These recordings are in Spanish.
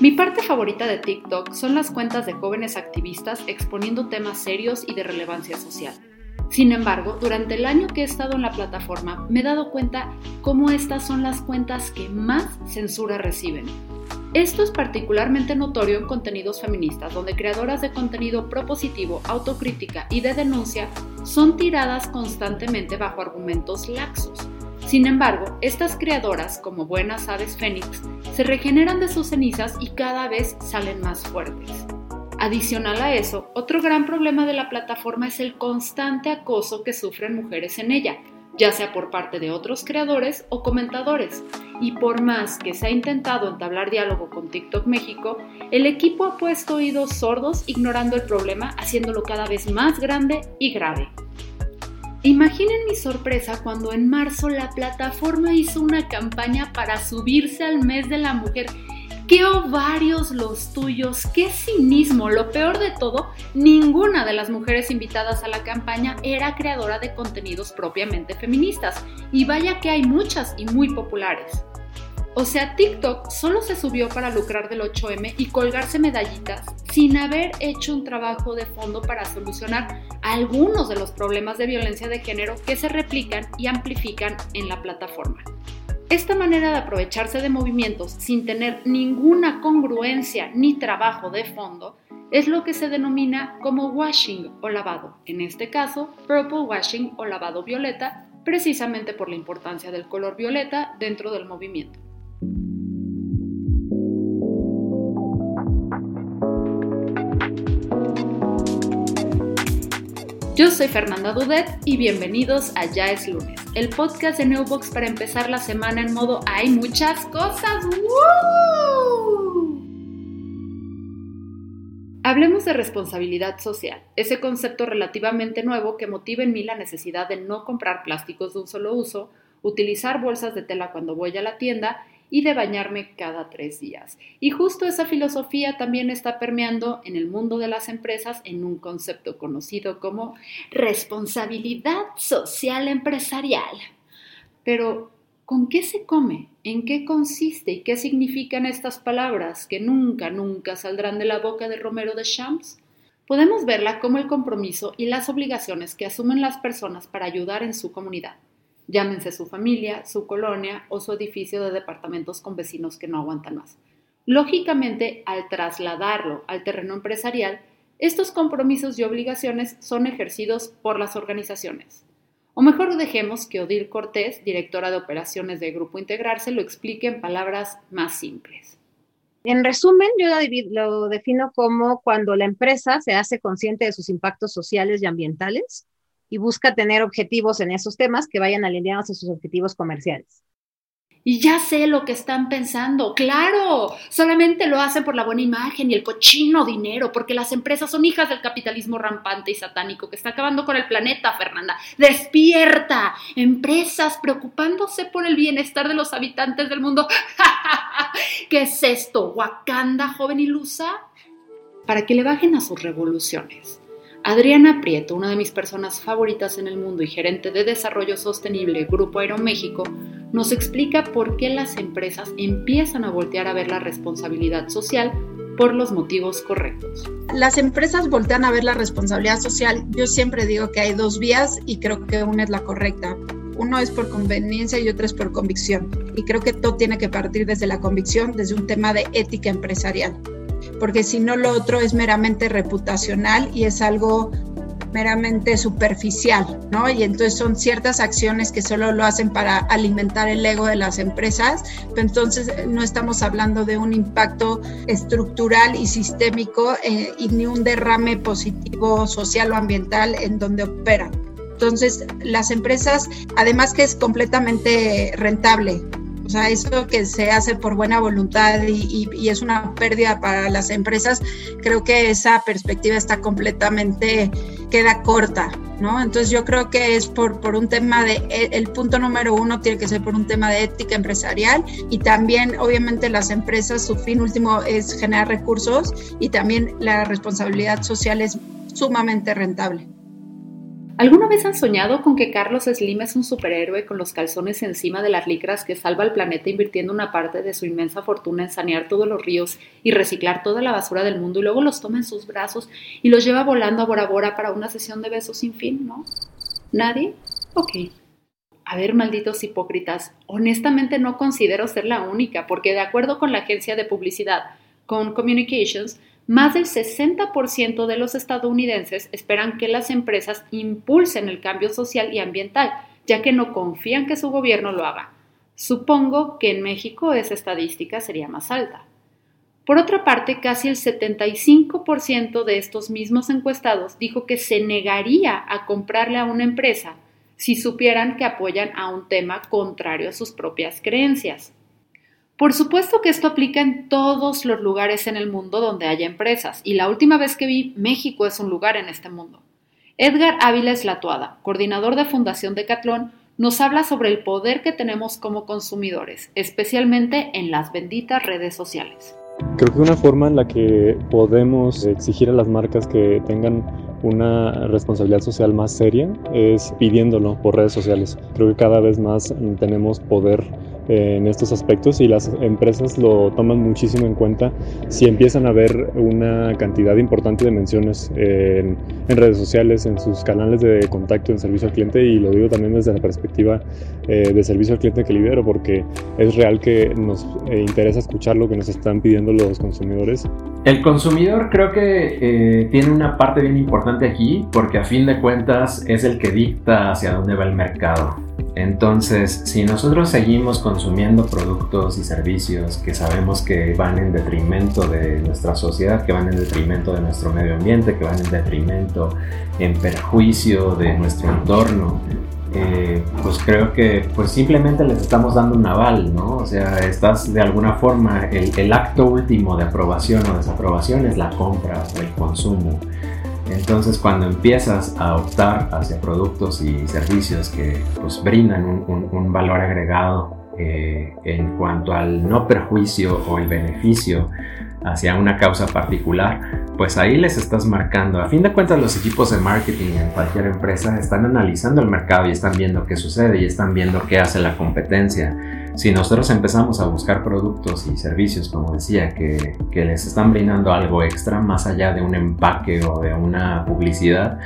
Mi parte favorita de TikTok son las cuentas de jóvenes activistas exponiendo temas serios y de relevancia social. Sin embargo, durante el año que he estado en la plataforma me he dado cuenta cómo estas son las cuentas que más censura reciben. Esto es particularmente notorio en contenidos feministas, donde creadoras de contenido propositivo, autocrítica y de denuncia son tiradas constantemente bajo argumentos laxos. Sin embargo, estas creadoras, como buenas aves fénix, se regeneran de sus cenizas y cada vez salen más fuertes. Adicional a eso, otro gran problema de la plataforma es el constante acoso que sufren mujeres en ella, ya sea por parte de otros creadores o comentadores. Y por más que se ha intentado entablar diálogo con TikTok México, el equipo ha puesto oídos sordos ignorando el problema, haciéndolo cada vez más grande y grave. Imaginen mi sorpresa cuando en marzo la plataforma hizo una campaña para subirse al mes de la mujer ¡Qué ovarios los tuyos! ¡Qué cinismo! Lo peor de todo, ninguna de las mujeres invitadas a la campaña era creadora de contenidos propiamente feministas. Y vaya que hay muchas y muy populares. O sea, TikTok solo se subió para lucrar del 8M y colgarse medallitas sin haber hecho un trabajo de fondo para solucionar algunos de los problemas de violencia de género que se replican y amplifican en la plataforma. Esta manera de aprovecharse de movimientos sin tener ninguna congruencia ni trabajo de fondo es lo que se denomina como washing o lavado, en este caso purple washing o lavado violeta, precisamente por la importancia del color violeta dentro del movimiento. Yo soy Fernanda Dudet y bienvenidos a Ya es lunes, el podcast de Newbox para empezar la semana en modo hay muchas cosas. Hablemos de responsabilidad social, ese concepto relativamente nuevo que motiva en mí la necesidad de no comprar plásticos de un solo uso, utilizar bolsas de tela cuando voy a la tienda y de bañarme cada tres días. Y justo esa filosofía también está permeando en el mundo de las empresas en un concepto conocido como responsabilidad social empresarial. Pero, ¿con qué se come? ¿En qué consiste y qué significan estas palabras que nunca, nunca saldrán de la boca de Romero de Champs? Podemos verla como el compromiso y las obligaciones que asumen las personas para ayudar en su comunidad llámense su familia, su colonia o su edificio de departamentos con vecinos que no aguantan más. Lógicamente, al trasladarlo al terreno empresarial, estos compromisos y obligaciones son ejercidos por las organizaciones. O mejor dejemos que Odil Cortés, directora de operaciones de Grupo Integrarse, lo explique en palabras más simples. En resumen, yo lo defino como cuando la empresa se hace consciente de sus impactos sociales y ambientales y busca tener objetivos en esos temas que vayan alineados a sus objetivos comerciales. Y ya sé lo que están pensando. Claro, solamente lo hacen por la buena imagen y el cochino dinero, porque las empresas son hijas del capitalismo rampante y satánico que está acabando con el planeta, Fernanda. Despierta. Empresas preocupándose por el bienestar de los habitantes del mundo. ¿Qué es esto? ¿Wakanda, joven ilusa? Para que le bajen a sus revoluciones Adriana Prieto, una de mis personas favoritas en el mundo y gerente de desarrollo sostenible Grupo Aeroméxico, nos explica por qué las empresas empiezan a voltear a ver la responsabilidad social por los motivos correctos. Las empresas voltean a ver la responsabilidad social. Yo siempre digo que hay dos vías y creo que una es la correcta. Uno es por conveniencia y otro es por convicción. Y creo que todo tiene que partir desde la convicción, desde un tema de ética empresarial porque si no lo otro es meramente reputacional y es algo meramente superficial, ¿no? Y entonces son ciertas acciones que solo lo hacen para alimentar el ego de las empresas, pero entonces eh, no estamos hablando de un impacto estructural y sistémico eh, y ni un derrame positivo social o ambiental en donde operan. Entonces, las empresas, además que es completamente rentable, o sea, eso que se hace por buena voluntad y, es una pérdida para las empresas, creo que esa perspectiva está completamente, queda corta, ¿no? Entonces yo creo que es por, por un tema de, e, el punto número uno tiene que ser por un tema de ética empresarial y también obviamente las empresas, su fin último es generar recursos y también la responsabilidad social es sumamente rentable. ¿Alguna vez han soñado con que Carlos Slim es un superhéroe con los calzones encima de las licras que salva al planeta invirtiendo una parte de su inmensa fortuna en sanear todos los ríos y reciclar toda la basura del mundo y luego los toma en sus brazos y los lleva volando a Bora Bora para una sesión de besos sin fin, ¿no? ¿Nadie? Ok. A ver, malditos hipócritas, honestamente no considero ser la única, porque de acuerdo con la agencia de publicidad, con Communications, más del 60% de los estadounidenses esperan que las empresas impulsen el cambio social y ambiental, ya que no confían que su gobierno lo haga. Supongo que en México esa estadística sería más alta. Por otra parte, casi el 75% de estos mismos encuestados dijo que se negaría a comprarle a una empresa si supieran que apoyan a un tema contrario a sus propias creencias. Por supuesto que esto aplica en todos los lugares en el mundo donde haya empresas, y la última vez que vi, México es un lugar en este mundo. Edgar Ávila Eslatuada, coordinador de Fundación Decatlón, nos habla sobre el poder que tenemos como consumidores, especialmente en las benditas redes sociales. Creo que una forma en la que podemos exigir a las marcas que tengan una responsabilidad social más seria es pidiéndolo por redes sociales. Creo que cada vez más tenemos poder en estos aspectos y las empresas lo toman muchísimo en cuenta si empiezan a ver una cantidad importante de menciones en, redes sociales, en sus canales de contacto en servicio al cliente y lo digo también desde la perspectiva eh, de servicio al cliente que lidero porque es real que nos eh, interesa escuchar lo que nos están pidiendo los consumidores. El consumidor creo que eh, tiene una parte bien importante aquí porque a fin de cuentas es el que dicta hacia dónde va el mercado. Entonces, si nosotros seguimos consumiendo productos y servicios que sabemos que van en detrimento de nuestra sociedad, que van en detrimento de nuestro medio ambiente, que van en detrimento, en perjuicio de nuestro entorno, eh, pues creo que pues simplemente les estamos dando un aval, ¿no? O sea, estás de alguna forma, el, el acto último de aprobación o desaprobación es la compra, el consumo. Entonces cuando empiezas a optar hacia productos y servicios que pues, brindan un, valor agregado eh, en cuanto al no perjuicio o el beneficio hacia una causa particular, pues ahí les estás marcando. A fin de cuentas los equipos de marketing en cualquier empresa están analizando el mercado y están viendo qué sucede y están viendo qué hace la competencia si nosotros empezamos a buscar productos y servicios, como decía, que, les están brindando algo extra más allá de un empaque o de una publicidad,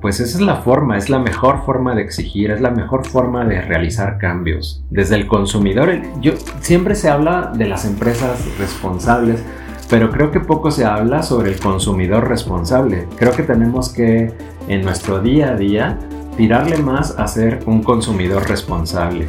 pues esa es la forma, es la mejor forma de exigir, es la mejor forma de realizar cambios. Desde el consumidor, yo, siempre se habla de las empresas responsables, pero creo que poco se habla sobre el consumidor responsable. Creo que tenemos que en nuestro día a día tirarle más a ser un consumidor responsable.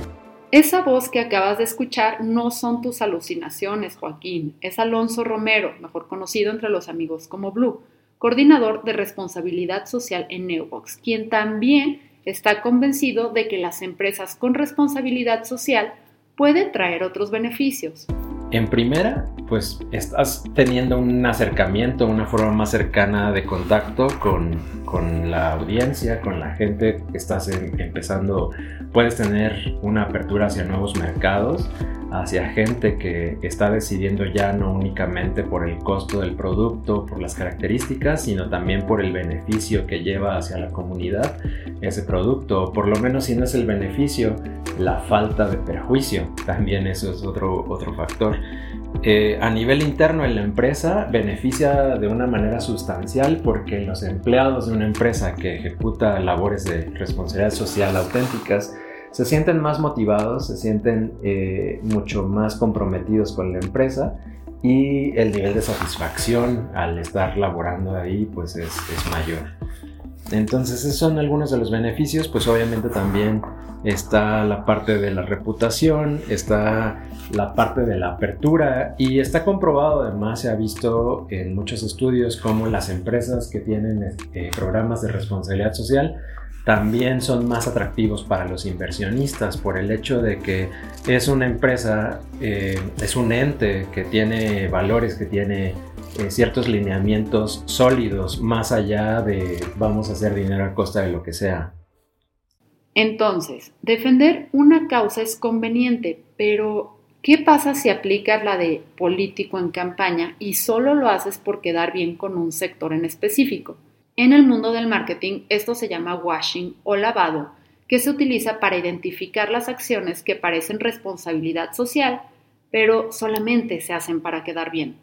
Esa voz que acabas de escuchar no son tus alucinaciones, Joaquín. Es Alonso Romero, mejor conocido entre los amigos como Blue, coordinador de responsabilidad social en Neobox, quien también está convencido de que las empresas con responsabilidad social pueden traer otros beneficios. En primera, pues estás teniendo un acercamiento, una forma más cercana de contacto con, la audiencia, con la gente estás empezando. Puedes tener una apertura hacia nuevos mercados, hacia gente que está decidiendo ya no únicamente por el costo del producto, por las características, sino también por el beneficio que lleva hacia la comunidad ese producto. Por lo menos si no es el beneficio, la falta de perjuicio. También eso es otro, otro factor. Eh, a nivel interno en la empresa beneficia de una manera sustancial porque los empleados de una empresa que ejecuta labores de responsabilidad social auténticas se sienten más motivados, se sienten eh, mucho más comprometidos con la empresa y el nivel de satisfacción al estar laborando ahí pues es, es mayor. Entonces esos son algunos de los beneficios, pues obviamente también está la parte de la reputación, está la parte de la apertura y está comprobado además, se ha visto en muchos estudios cómo las empresas que tienen eh, programas de responsabilidad social también son más atractivos para los inversionistas por el hecho de que es una empresa, eh, es un ente que tiene valores, que tiene eh, ciertos lineamientos sólidos más allá de vamos a hacer dinero a costa de lo que sea. Entonces, defender una causa es conveniente, pero ¿qué pasa si aplicas la de político en campaña y solo lo haces por quedar bien con un sector en específico? En el mundo del marketing esto se llama washing o lavado, que se utiliza para identificar las acciones que parecen responsabilidad social, pero solamente se hacen para quedar bien.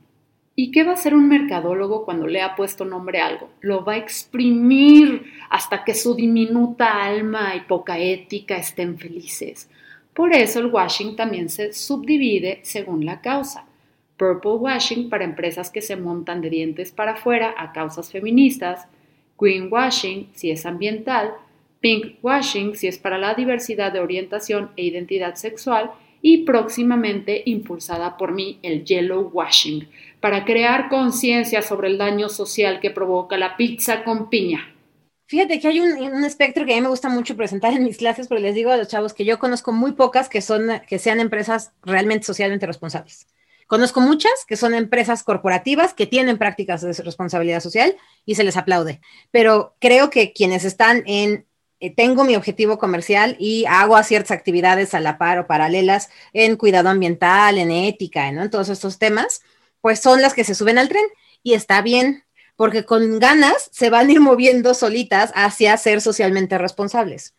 ¿Y qué va a hacer un mercadólogo cuando le ha puesto nombre a algo? Lo va a exprimir hasta que su diminuta alma y poca ética estén felices. Por eso el washing también se subdivide según la causa. Purple washing para empresas que se montan de dientes para afuera a causas feministas, greenwashing si es ambiental, pink washing si es para la diversidad de orientación e identidad sexual y próximamente impulsada por mí el yellow washing para crear conciencia sobre el daño social que provoca la pizza con piña. Fíjate que hay un, espectro que a mí me gusta mucho presentar en mis clases, pero les digo a los chavos que yo conozco muy pocas que son que sean empresas realmente socialmente responsables. Conozco muchas que son empresas corporativas que tienen prácticas de responsabilidad social y se les aplaude, pero creo que quienes están en eh, tengo mi objetivo comercial y hago ciertas actividades a la par o paralelas en cuidado ambiental, en ética, en todos estos temas, pues son las que se suben al tren y está bien, porque con ganas se van a ir moviendo solitas hacia ser socialmente responsables.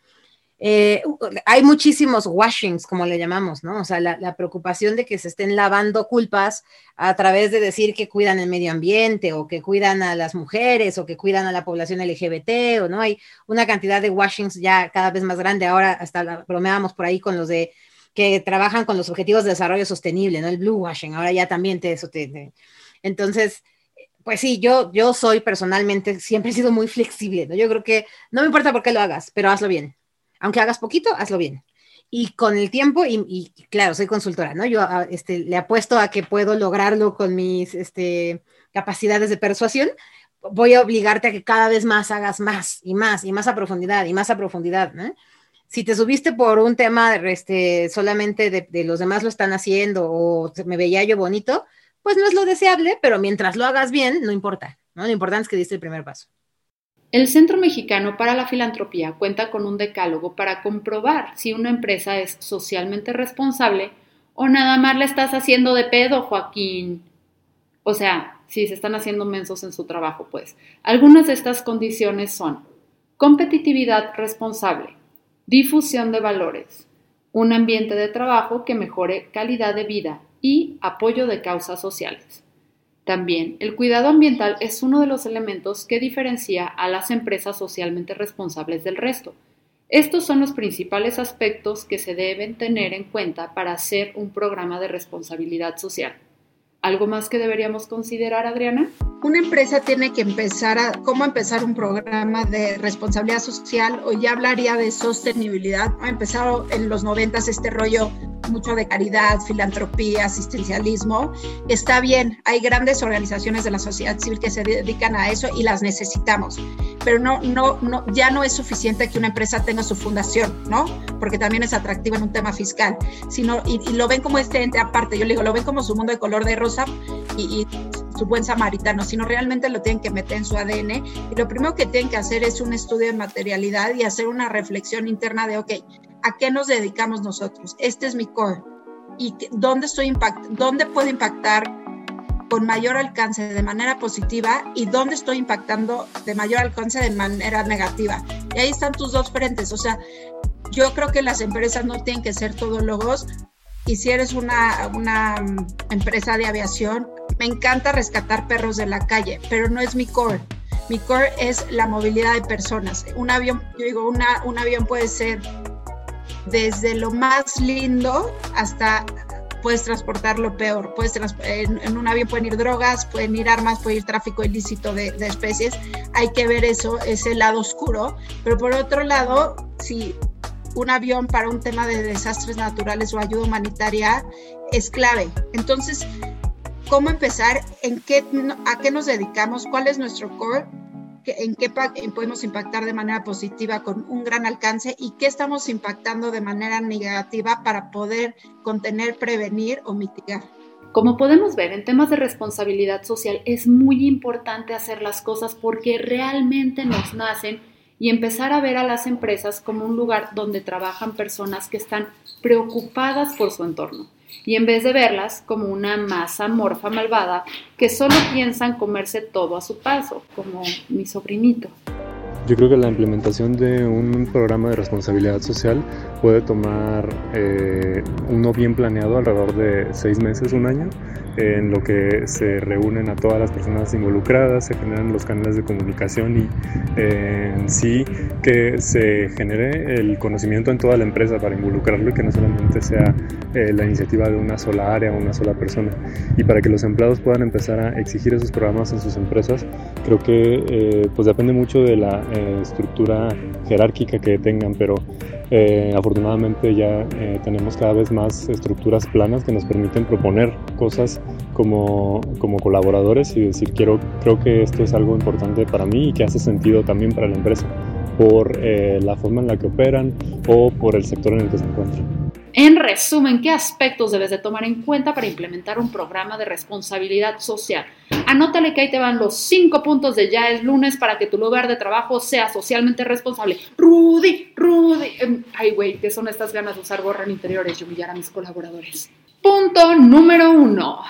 Eh, hay muchísimos washings, como le llamamos, ¿no? O sea, la, preocupación de que se estén lavando culpas a través de decir que cuidan el medio ambiente o que cuidan a las mujeres o que cuidan a la población LGBT o no, hay una cantidad de washings ya cada vez más grande. Ahora hasta bromeábamos por ahí con los de que trabajan con los objetivos de desarrollo sostenible, ¿no? El blue washing, ahora ya también te eso te, entonces pues sí, yo, yo soy personalmente, siempre he sido muy flexible, ¿no? Yo creo que no me importa por qué lo hagas, pero hazlo bien aunque hagas poquito, hazlo bien. Y con el tiempo, y, claro, soy consultora, ¿no? Yo ah, este, le apuesto a que puedo lograrlo con mis este, capacidades de persuasión, voy a obligarte a que cada vez más hagas más y más y más a profundidad y más a profundidad, ¿no? Si te subiste por un tema este, solamente de, de los demás lo están haciendo o me veía yo bonito, pues no es lo deseable, pero mientras lo hagas bien, no importa, ¿no? Lo importante es que diste el primer paso. El Centro Mexicano para la Filantropía cuenta con un decálogo para comprobar si una empresa es socialmente responsable o nada más le estás haciendo de pedo, Joaquín. O sea, si se están haciendo mensos en su trabajo, pues. Algunas de estas condiciones son competitividad responsable, difusión de valores, un ambiente de trabajo que mejore calidad de vida y apoyo de causas sociales. También, el cuidado ambiental es uno de los elementos que diferencia a las empresas socialmente responsables del resto. Estos son los principales aspectos que se deben tener en cuenta para hacer un programa de responsabilidad social. ¿Algo más que deberíamos considerar, Adriana? Una empresa tiene que empezar a cómo empezar un programa de responsabilidad social o ya hablaría de sostenibilidad. Ha empezado en los noventas este rollo mucho de caridad, filantropía, asistencialismo. Está bien, hay grandes organizaciones de la sociedad civil que se dedican a eso y las necesitamos, pero no, no, no, ya no es suficiente que una empresa tenga su fundación, ¿no? Porque también es atractiva en un tema fiscal, sino, y, lo ven como este ente aparte, yo le digo, lo ven como su mundo de color de rosa y, y su buen samaritano, sino realmente lo tienen que meter en su ADN y lo primero que tienen que hacer es un estudio de materialidad y hacer una reflexión interna de, ok, ¿a qué nos dedicamos nosotros? Este es mi core. ¿Y dónde, estoy impact dónde puedo impactar con mayor alcance de manera positiva y dónde estoy impactando de mayor alcance de manera negativa? Y ahí están tus dos frentes. O sea, yo creo que las empresas no tienen que ser todólogos. Y si eres una, una empresa de aviación, me encanta rescatar perros de la calle, pero no es mi core. Mi core es la movilidad de personas. Un avión, yo digo, una, un avión puede ser desde lo más lindo hasta puedes transportar lo peor. Puedes en, un avión pueden ir drogas, pueden ir armas, puede ir tráfico ilícito de, especies. Hay que ver eso, ese lado oscuro. Pero por otro lado, si un avión para un tema de desastres naturales o ayuda humanitaria es clave. Entonces, ¿cómo empezar? ¿En qué, ¿A qué nos dedicamos? ¿Cuál es nuestro core? En qué podemos impactar de manera positiva con un gran alcance y qué estamos impactando de manera negativa para poder contener, prevenir o mitigar. Como podemos ver, en temas de responsabilidad social es muy importante hacer las cosas porque realmente nos nacen y empezar a ver a las empresas como un lugar donde trabajan personas que están preocupadas por su entorno y en vez de verlas como una masa morfa malvada que solo piensan comerse todo a su paso, como mi sobrinito. Yo creo que la implementación de un programa de responsabilidad social puede tomar eh, uno bien planeado alrededor de seis meses, un año, en lo que se reúnen a todas las personas involucradas, se generan los canales de comunicación y eh, sí que se genere el conocimiento en toda la empresa para involucrarlo y que no solamente sea eh, la iniciativa de una sola área o una sola persona. Y para que los empleados puedan empezar a exigir esos programas en sus empresas, creo que eh, pues depende mucho de la estructura jerárquica que tengan, pero afortunadamente ya tenemos cada vez más estructuras planas que nos permiten proponer cosas como, como colaboradores y decir, quiero, creo que esto es algo importante para mí y que hace sentido también para la empresa por eh, la forma en la que operan o por el sector en el que se encuentran. En resumen, ¿qué aspectos debes de tomar en cuenta para implementar un programa de responsabilidad social? Anótale que ahí te van los cinco puntos de ya es lunes para que tu lugar de trabajo sea socialmente responsable. Rudy, Rudy. Em, ay, güey, ¿qué son estas ganas de usar gorra en interiores y humillar a mis colaboradores? Punto número uno.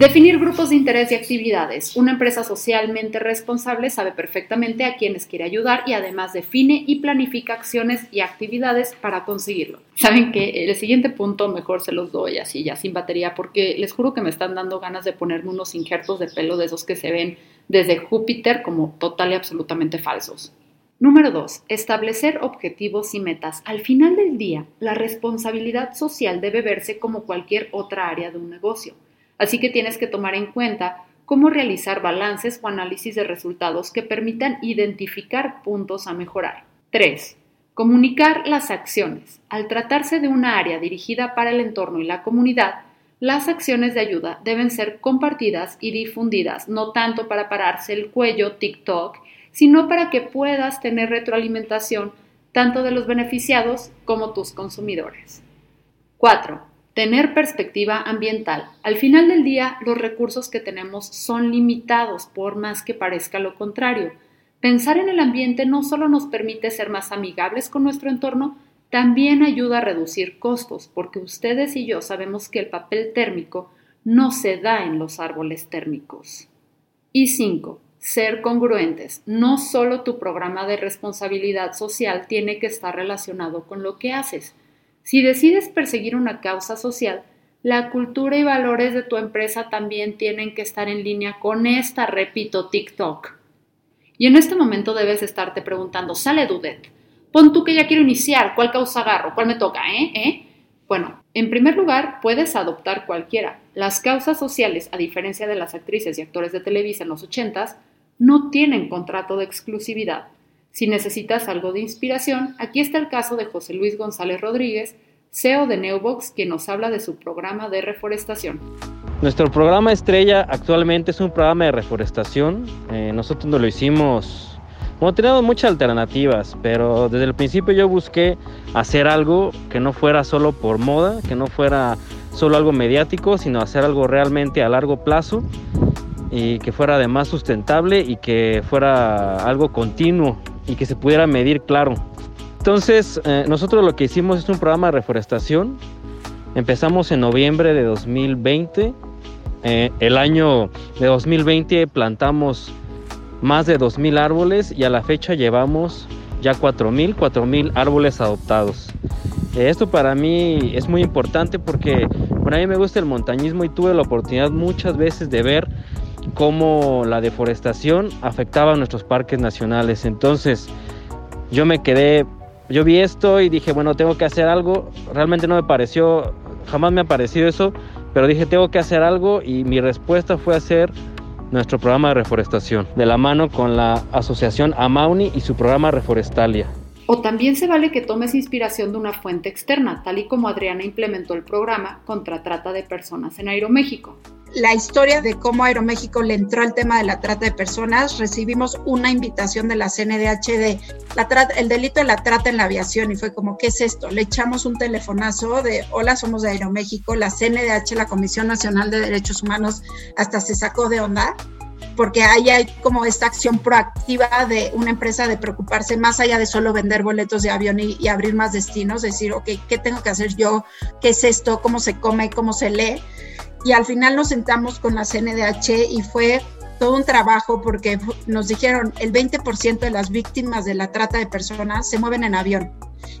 Definir grupos de interés y actividades. Una empresa socialmente responsable sabe perfectamente a quienes quiere ayudar y además define y planifica acciones y actividades para conseguirlo. Saben que el siguiente punto mejor se los doy así ya sin batería porque les juro que me están dando ganas de ponerme unos injertos de pelo de esos que se ven desde Júpiter como total y absolutamente falsos. Número 2. Establecer objetivos y metas. Al final del día, la responsabilidad social debe verse como cualquier otra área de un negocio. Así que tienes que tomar en cuenta cómo realizar balances o análisis de resultados que permitan identificar puntos a mejorar. 3. Comunicar las acciones. Al tratarse de una área dirigida para el entorno y la comunidad, las acciones de ayuda deben ser compartidas y difundidas, no tanto para pararse el cuello TikTok, sino para que puedas tener retroalimentación tanto de los beneficiados como tus consumidores. 4. Tener perspectiva ambiental. Al final del día, los recursos que tenemos son limitados, por más que parezca lo contrario. Pensar en el ambiente no solo nos permite ser más amigables con nuestro entorno, también ayuda a reducir costos, porque ustedes y yo sabemos que el papel térmico no se da en los árboles térmicos. Y 5. Ser congruentes. No solo tu programa de responsabilidad social tiene que estar relacionado con lo que haces, si decides perseguir una causa social, la cultura y valores de tu empresa también tienen que estar en línea con esta, repito, TikTok. Y en este momento debes estarte preguntando, sale Dudet, pon tú que ya quiero iniciar, ¿cuál causa agarro? ¿Cuál me toca? ¿Eh? ¿Eh? Bueno, en primer lugar, puedes adoptar cualquiera. Las causas sociales, a diferencia de las actrices y actores de Televisa en los ochentas, no tienen contrato de exclusividad. Si necesitas algo de inspiración, aquí está el caso de José Luis González Rodríguez, CEO de Neobox, quien nos habla de su programa de reforestación. Nuestro programa estrella actualmente es un programa de reforestación. Eh, nosotros no lo hicimos, bueno, tenemos muchas alternativas, pero desde el principio yo busqué hacer algo que no fuera solo por moda, que no fuera solo algo mediático, sino hacer algo realmente a largo plazo y que fuera además sustentable y que fuera algo continuo y que se pudiera medir claro. Entonces, eh, nosotros lo que hicimos es un programa de reforestación. Empezamos en noviembre de 2020. Eh, el año de 2020 plantamos más de 2.000 árboles y a la fecha llevamos ya 4.000, 4.000 árboles adoptados. Eh, esto para mí es muy importante porque por a mí me gusta el montañismo y tuve la oportunidad muchas veces de ver cómo la deforestación afectaba a nuestros parques nacionales. Entonces yo me quedé, yo vi esto y dije, bueno, tengo que hacer algo. Realmente no me pareció, jamás me ha parecido eso, pero dije, tengo que hacer algo y mi respuesta fue hacer nuestro programa de reforestación, de la mano con la asociación Amauni y su programa Reforestalia. O también se vale que tomes inspiración de una fuente externa, tal y como Adriana implementó el programa contra trata de personas en Aeroméxico la historia de cómo Aeroméxico le entró al tema de la trata de personas, recibimos una invitación de la CNDH de la trata, el delito de la trata en la aviación y fue como, ¿qué es esto? Le echamos un telefonazo de, hola, somos de Aeroméxico, la CNDH, la Comisión Nacional de Derechos Humanos, hasta se sacó de onda porque ahí hay como esta acción proactiva de una empresa de preocuparse más allá de solo vender boletos de avión y, y abrir más destinos, decir, ok, ¿qué tengo que hacer yo? ¿Qué es esto? ¿Cómo se come? ¿Cómo se lee? Y al final nos sentamos con la CNDH y fue todo un trabajo porque nos dijeron el 20% de las víctimas de la trata de personas se mueven en avión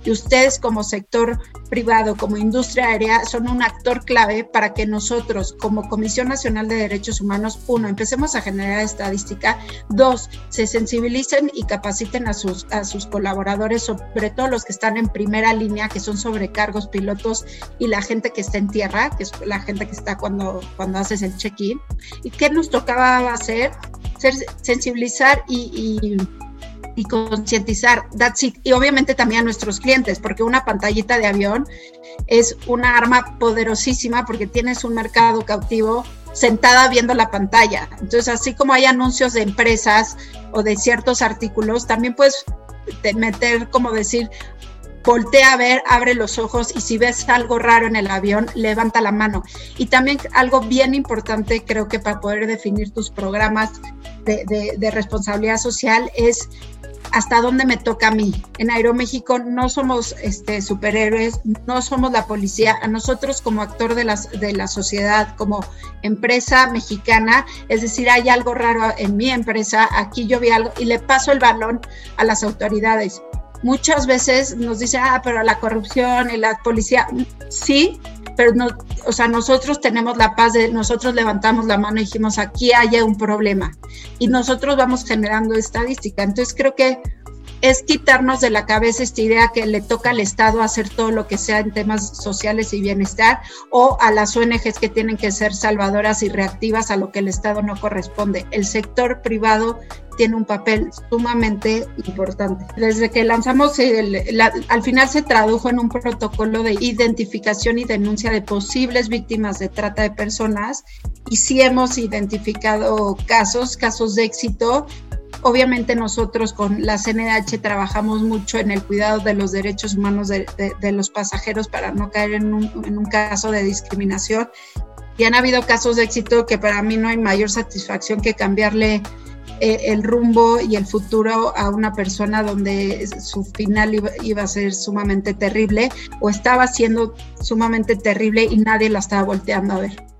y ustedes como sector privado, como industria aérea, son un actor clave para que nosotros como Comisión Nacional de Derechos Humanos, uno, empecemos a generar estadística, dos, se sensibilicen y capaciten a sus, a sus colaboradores, sobre todo los que están en primera línea, que son sobrecargos, pilotos y la gente que está en tierra, que es la gente que está cuando, cuando haces el check-in. ¿Y qué nos tocaba hacer? Ser, sensibilizar y, y y concientizar, that's it. Y obviamente también a nuestros clientes, porque una pantallita de avión es una arma poderosísima porque tienes un mercado cautivo sentada viendo la pantalla. Entonces, así como hay anuncios de empresas o de ciertos artículos, también puedes meter, como decir, voltea a ver, abre los ojos y si ves algo raro en el avión, levanta la mano. Y también algo bien importante, creo que para poder definir tus programas de, de responsabilidad social es hasta dónde me toca a mí. En Aeroméxico no somos este, superhéroes, no somos la policía. A nosotros como actor de, la sociedad, como empresa mexicana, es decir, hay algo raro en mi empresa, aquí yo vi algo y le paso el balón a las autoridades. Muchas veces nos dicen, ah, pero la corrupción y la policía, sí, pero no, o sea, nosotros tenemos la paz de, nosotros levantamos la mano y dijimos, aquí hay un problema. Y nosotros vamos generando estadística. Entonces creo que es quitarnos de la cabeza esta idea que le toca al Estado hacer todo lo que sea en temas sociales y bienestar o a las ONGs que tienen que ser salvadoras y reactivas a lo que el Estado no corresponde. El sector privado tiene un papel sumamente importante. Desde que lanzamos, al final se tradujo en un protocolo de identificación y denuncia de posibles víctimas de trata de personas y sí hemos identificado casos, casos de éxito Obviamente nosotros con la CNH trabajamos mucho en el cuidado de los derechos humanos de, los pasajeros para no caer en un, caso de discriminación. Y han habido casos de éxito que para mí no hay mayor satisfacción que cambiarle eh, el rumbo y el futuro a una persona donde su final iba, iba, a ser sumamente terrible o estaba siendo sumamente terrible y nadie la estaba volteando a ver.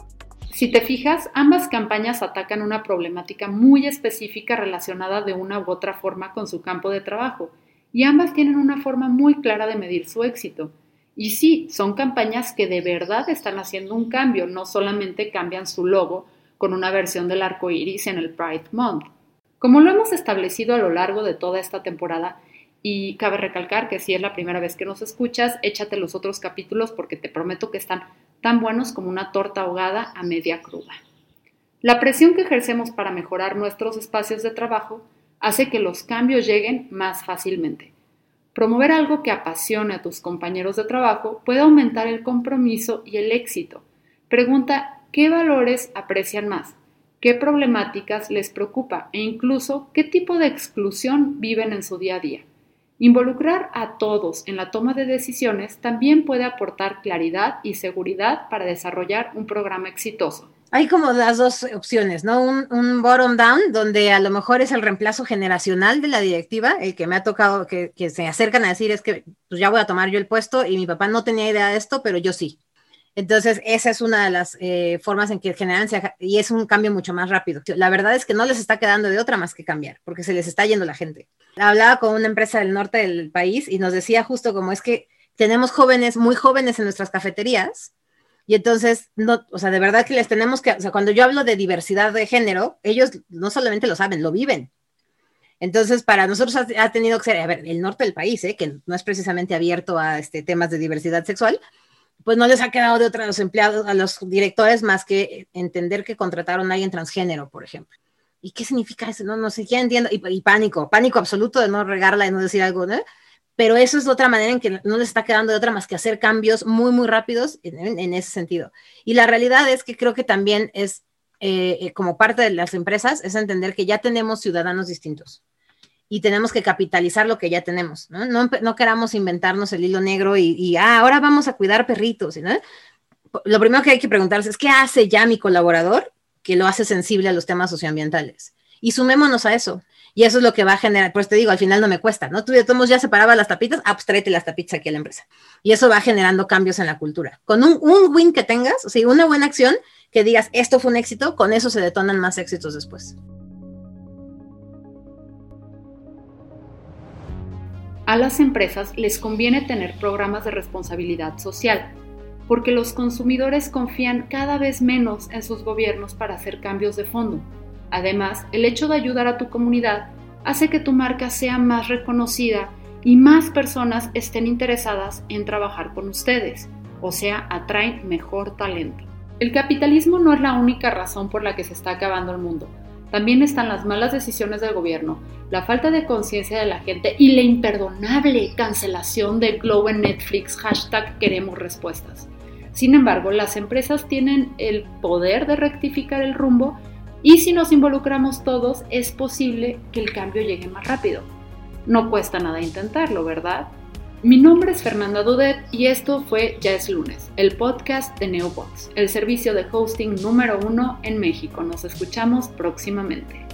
Si te fijas, ambas campañas atacan una problemática muy específica relacionada de una u otra forma con su campo de trabajo, y ambas tienen una forma muy clara de medir su éxito. Y sí, son campañas que de verdad están haciendo un cambio, no solamente cambian su logo con una versión del arco iris en el Pride Month. Como lo hemos establecido a lo largo de toda esta temporada, y cabe recalcar que si es la primera vez que nos escuchas, échate los otros capítulos porque te prometo que están tan buenos como una torta ahogada a media cruda. La presión que ejercemos para mejorar nuestros espacios de trabajo hace que los cambios lleguen más fácilmente. Promover algo que apasione a tus compañeros de trabajo puede aumentar el compromiso y el éxito. Pregunta qué valores aprecian más, qué problemáticas les preocupa e incluso qué tipo de exclusión viven en su día a día. Involucrar a todos en la toma de decisiones también puede aportar claridad y seguridad para desarrollar un programa exitoso. Hay como las dos opciones, ¿no? Un, bottom down, donde a lo mejor es el reemplazo generacional de la directiva, el que me ha tocado, que, que se acercan a decir es que pues ya voy a tomar yo el puesto y mi papá no tenía idea de esto, pero yo sí. Entonces, esa es una de las eh, formas en que generan, y es un cambio mucho más rápido. La verdad es que no les está quedando de otra más que cambiar, porque se les está yendo la gente. Hablaba con una empresa del norte del país y nos decía justo como es que tenemos jóvenes, muy jóvenes en nuestras cafeterías, y entonces, no, o sea, de verdad que les tenemos que, o sea, cuando yo hablo de diversidad de género, ellos no solamente lo saben, lo viven. Entonces, para nosotros ha, tenido que ser, a ver, el norte del país, ¿eh? que no es precisamente abierto a este, temas de diversidad sexual, pues no les ha quedado de otra a los empleados, a los directores, más que entender que contrataron a alguien transgénero, por ejemplo. ¿Y qué significa eso? No, no sé, ya entiendo. Y, pánico, pánico absoluto de no regarla, y no decir algo, ¿no? Pero eso es otra manera en que no les está quedando de otra más que hacer cambios muy, muy rápidos en, ese sentido. Y la realidad es que creo que también es, eh, eh, como parte de las empresas, es entender que ya tenemos ciudadanos distintos y tenemos que capitalizar lo que ya tenemos, ¿no? No, queramos inventarnos el hilo negro y, ah, ahora vamos a cuidar perritos, ¿no? Lo primero que hay que preguntarse es, ¿qué hace ya mi colaborador que lo hace sensible a los temas socioambientales. Y sumémonos a eso. Y eso es lo que va a generar, pues te digo, al final no me cuesta, ¿no? Tú de todos ya separaba las tapitas, ah, pues las tapitas aquí a la empresa. Y eso va generando cambios en la cultura. Con un, un win que tengas, o sea, una buena acción, que digas, esto fue un éxito, con eso se detonan más éxitos después. A las empresas les conviene tener programas de responsabilidad social, porque los consumidores confían cada vez menos en sus gobiernos para hacer cambios de fondo. Además, el hecho de ayudar a tu comunidad hace que tu marca sea más reconocida y más personas estén interesadas en trabajar con ustedes, o sea, atraen mejor talento. El capitalismo no es la única razón por la que se está acabando el mundo. También están las malas decisiones del gobierno, la falta de conciencia de la gente y la imperdonable cancelación de Globo en Netflix, hashtag queremos respuestas. Sin embargo, las empresas tienen el poder de rectificar el rumbo y si nos involucramos todos es posible que el cambio llegue más rápido. No cuesta nada intentarlo, ¿verdad? Mi nombre es Fernanda Dudet y esto fue Ya es lunes, el podcast de Neobox, el servicio de hosting número uno en México. Nos escuchamos próximamente.